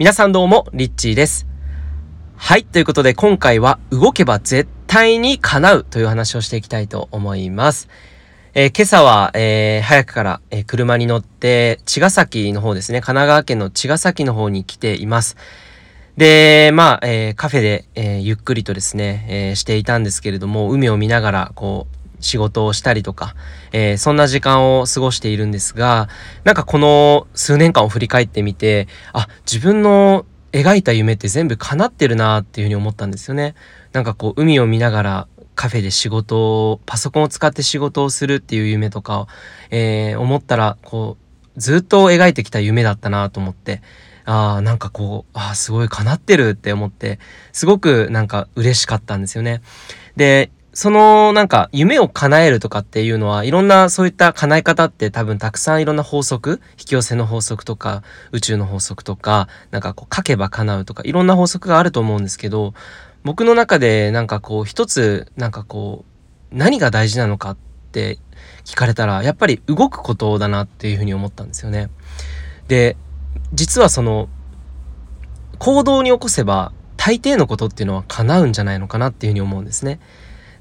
皆さんどうも、リッチーです。はい、ということで今回は動けば絶対に叶うという話をしていきたいと思います。えー、今朝は、えー、早くから、えー、車に乗って茅ヶ崎の方ですね、神奈川県の茅ヶ崎の方に来ています。で、まあ、えカフェで、えゆっくりとですね、えしていたんですけれども、海を見ながら、こう、仕事をしたりとか、えー、そんな時間を過ごしているんですが、なんかこの数年間を振り返ってみて、あ、自分の描いた夢って全部叶ってるなっていうふうに思ったんですよね。なんかこう海を見ながらカフェで仕事を、パソコンを使って仕事をするっていう夢とかを、えー、思ったら、こう、ずっと描いてきた夢だったなと思って、ああ、なんかこう、ああ、すごい叶ってるって思って、すごくなんか嬉しかったんですよね。で、そのなんか夢を叶えるとかっていうのはいろんなそういった叶え方って多分たくさんいろんな法則引き寄せの法則とか宇宙の法則とかなんかこう書けば叶うとかいろんな法則があると思うんですけど僕の中でなんかこう一つなんかこう何が大事なのかって聞かれたらやっぱり動くことだなっていうふうに思ったんですよね。で実はその行動に起こせば大抵のことっていうのは叶うんじゃないのかなっていうふうに思うんですね。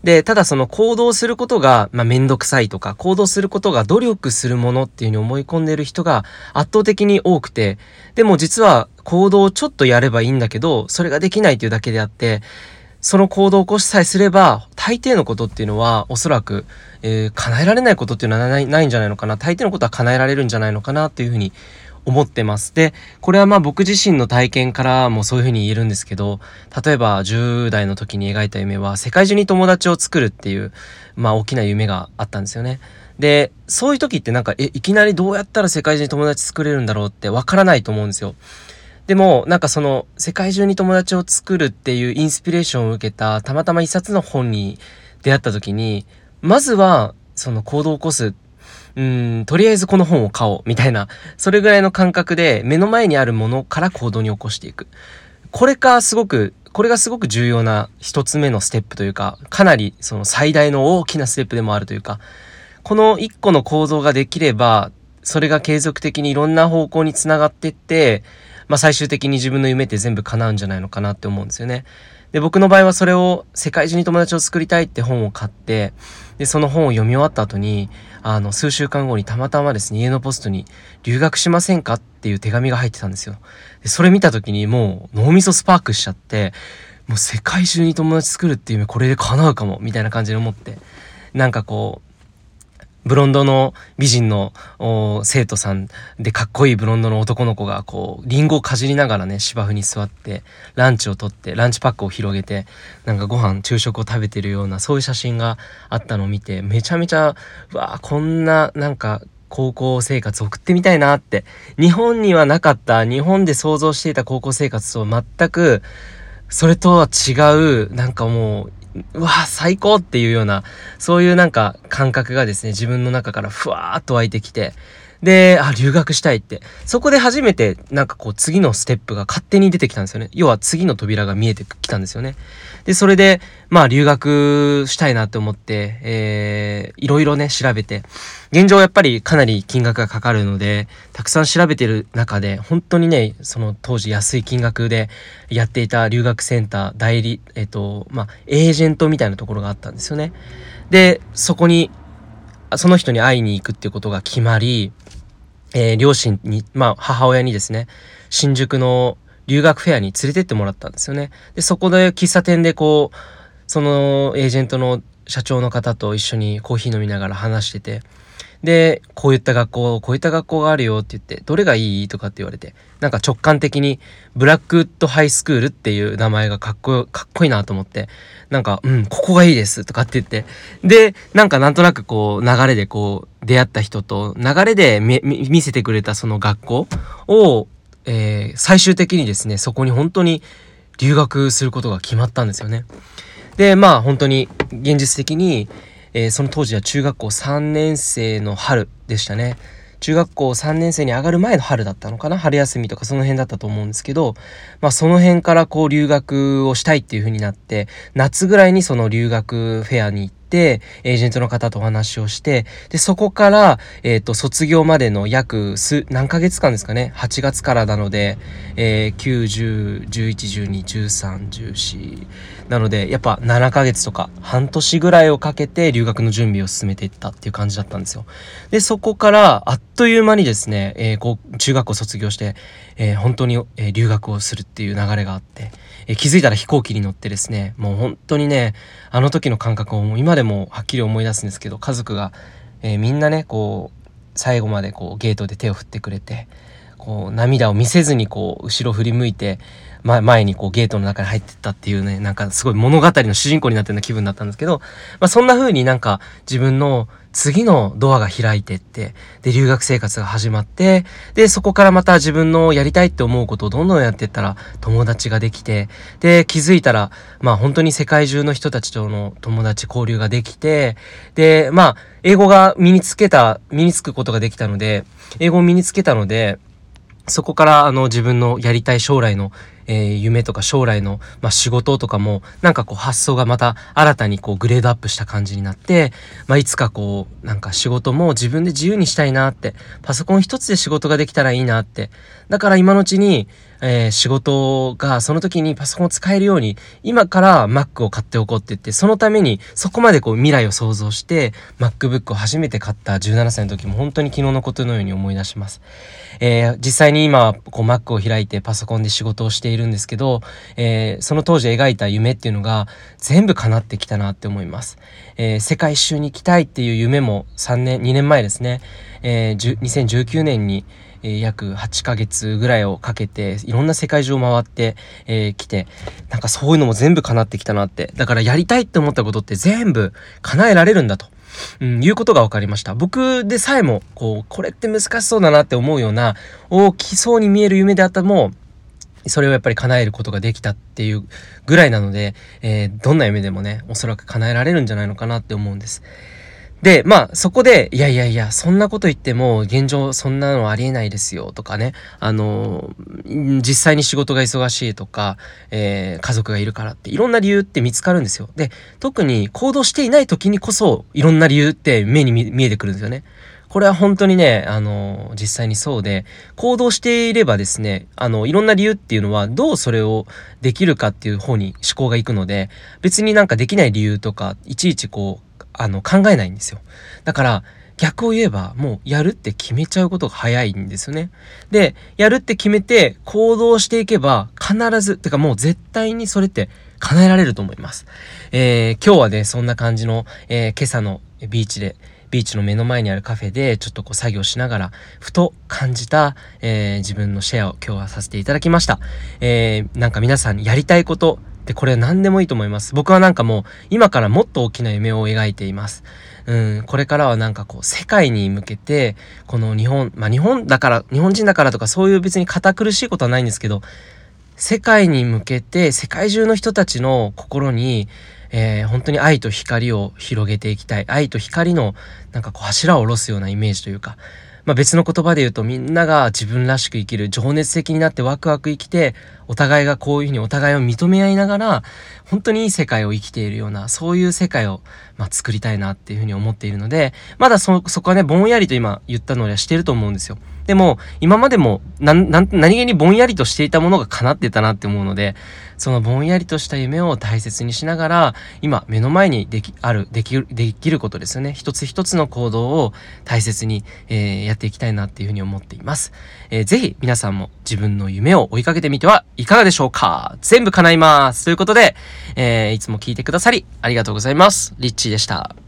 で、ただその行動することが、まあ、めんどくさいとか、行動することが努力するものっていうふうに思い込んでいる人が圧倒的に多くて、でも実は行動をちょっとやればいいんだけど、それができないというだけであって、その行動を起こしさえすれば、大抵のことっていうのは、おそらく、えー、叶えられないことっていうのはないないんじゃないのかな。大抵のことは叶えられるんじゃないのかなっていうふうに思ってます。で、これはまあ僕自身の体験からもそういうふうに言えるんですけど、例えば10代の時に描いた夢は世界中に友達を作るっていう、まあ大きな夢があったんですよね。で、そういう時ってなんか、え、いきなりどうやったら世界中に友達作れるんだろうってわからないと思うんですよ。でも、なんかその、世界中に友達を作るっていうインスピレーションを受けた、たまたま一冊の本に出会った時に、まずは、その行動を起こすうん、とりあえずこの本を買おう、みたいな、それぐらいの感覚で、目の前にあるものから行動に起こしていく。これか、すごく、これがすごく重要な一つ目のステップというか、かなりその最大の大きなステップでもあるというか、この一個の行動ができれば、それが継続的にいろんな方向につながってって、まあ最終的に自分の夢って全部叶うんじゃないのかなって思うんですよね。で、僕の場合はそれを世界中に友達を作りたいって本を買って、で、その本を読み終わった後に、あの、数週間後にたまたまですね、家のポストに留学しませんかっていう手紙が入ってたんですよ。で、それ見た時にもう脳みそスパークしちゃって、もう世界中に友達作るっていう夢これで叶うかも、みたいな感じで思って、なんかこう、ブロンドの美人の生徒さんでかっこいいブロンドの男の子がこうリンゴをかじりながらね芝生に座ってランチをとってランチパックを広げてなんかご飯昼食を食べてるようなそういう写真があったのを見てめちゃめちゃわあこんななんか高校生活送ってみたいなって日本にはなかった日本で想像していた高校生活と全くそれとは違うなんかもううわ最高っていうような、そういうなんか感覚がですね、自分の中からふわーっと湧いてきて、で、あ、留学したいって。そこで初めて、なんかこう、次のステップが勝手に出てきたんですよね。要は次の扉が見えてきたんですよね。で、それで、まあ、留学したいなって思って、えー、いろいろね、調べて、現状やっぱりかなり金額がかかるので、たくさん調べてる中で、本当にね、その当時安い金額でやっていた留学センター、代理、えっ、と、まあ、エージェントみたいなところがあったんですよね。で、そこに、その人に会いに行くっていうことが決まり、えー、両親に、まあ、母親にですね、新宿の留学フェアに連れてってもらったんですよね。で、そこで喫茶店でこう、そのエージェントの社長の方と一緒にコーヒー飲みながら話してて、で、こういった学校、こういった学校があるよって言って、どれがいいとかって言われて、なんか直感的に、ブラックウッドハイスクールっていう名前がかっこ、かっこいいなと思って、なんか、うん、ここがいいですとかって言って、で、なんかなんとなくこう、流れでこう、出会った人と、流れで見せてくれたその学校を、えー、最終的にですね、そこに本当に留学することが決まったんですよね。で、まあ本当に現実的に、えー、その当時は中学校3年生の春でしたね。中学校3年生に上がる前の春だったのかな？春休みとかその辺だったと思うんですけど、まあその辺からこう留学をしたいっていう風になって、夏ぐらいにその留学フェアに行って、エージェントの方とお話をして、で、そこから、えっ、と、卒業までの約数、何ヶ月間ですかね？8月からなので、えー、9、10、11、12、13、14。なので、やっぱ7ヶ月とか半年ぐらいをかけて留学の準備を進めていったっていう感じだったんですよ。で、そこから、あっという間にですね、えー、こう、中学校卒業して、えー、本当に、えー、留学をするっていう流れがあって、え、気づいたら飛行機に乗ってですね、もう本当にね、あの時の感覚を今でもはっきり思い出すんですけど、家族が、え、みんなね、こう、最後までこうゲートで手を振ってくれて、こう涙を見せずにこう後ろ振り向いて、ま、前にこうゲートの中に入ってったっていうね、なんかすごい物語の主人公になったような気分だったんですけど、まあそんな風になんか自分の次のドアが開いてって、で、留学生活が始まって、で、そこからまた自分のやりたいって思うことをどんどんやってったら友達ができて、で、気づいたら、まあ本当に世界中の人たちとの友達交流ができて、で、まあ、英語が身につけた、身につくことができたので、英語を身につけたので、そこからあの自分のやりたい将来のえー、夢とか将来の、まあ、仕事とかも、なんかこう発想がまた新たにこうグレードアップした感じになって、まあ、いつかこう、なんか仕事も自分で自由にしたいなって、パソコン一つで仕事ができたらいいなって。だから今のうちに、えー、仕事がその時にパソコンを使えるように、今から Mac を買っておこうって言って、そのためにそこまでこう未来を想像して、MacBook を初めて買った17歳の時も本当に昨日のことのように思い出します。えー、実際に今、こう Mac を開いてパソコンで仕事をしているるんですけど、えー、その当時描いた夢っていうのが全部叶ってきたなって思います。えー、世界一周に行きたいっていう夢も3年、2年前ですね、えー、2019年に、えー、約8ヶ月ぐらいをかけて、いろんな世界中を回って、えー、来て、なんかそういうのも全部叶ってきたなって。だからやりたいって思ったことって全部叶えられるんだと。うん、いうことが分かりました。僕でさえも、こう、これって難しそうだなって思うような、大きそうに見える夢であったも、それをやっぱり叶えることができたっていうぐらいなので、えー、どんな夢でもね、おそらく叶えられるんじゃないのかなって思うんです。で、まあ、そこで、いやいやいや、そんなこと言っても、現状そんなのありえないですよ、とかね。あの、実際に仕事が忙しいとか、えー、家族がいるからって、いろんな理由って見つかるんですよ。で、特に行動していない時にこそ、いろんな理由って目に見えてくるんですよね。これは本当にね、あの、実際にそうで、行動していればですね、あの、いろんな理由っていうのは、どうそれをできるかっていう方に思考がいくので、別になんかできない理由とか、いちいちこう、あの、考えないんですよ。だから、逆を言えば、もうやるって決めちゃうことが早いんですよね。で、やるって決めて行動していけば、必ず、てかもう絶対にそれって叶えられると思います。えー、今日はね、そんな感じの、えー、今朝のビーチで、ビーチの目の前にあるカフェでちょっとこう作業しながら、ふと感じた、えー、自分のシェアを今日はさせていただきました。えー、なんか皆さんやりたいこと、で、これ何でもいいと思います。僕はなんかもう、今からもっと大きな夢を描いています。うん、これからはなんかこう、世界に向けて、この日本、まあ日本だから、日本人だからとかそういう別に堅苦しいことはないんですけど、世界に向けて、世界中の人たちの心に、えー、本当に愛と光を広げていきたい。愛と光の、なんかこう、柱を下ろすようなイメージというか、まあ、別の言葉で言うとみんなが自分らしく生きる情熱的になってワクワク生きてお互いがこういうふうにお互いを認め合いながら本当にいい世界を生きているようなそういう世界をまあ作りたいなっていうふうに思っているのでまだそそこはねぼんやりと今言ったのではしてると思うんですよ。でも今までも何気にぼんやりとしていたものが叶ってたなって思うのでそのぼんやりとした夢を大切にしながら、今目の前にでき、ある、できる、できることですよね。一つ一つの行動を大切に、えー、やっていきたいなっていうふうに思っています。えー、ぜひ皆さんも自分の夢を追いかけてみてはいかがでしょうか全部叶います。ということで、えー、いつも聞いてくださりありがとうございます。リッチーでした。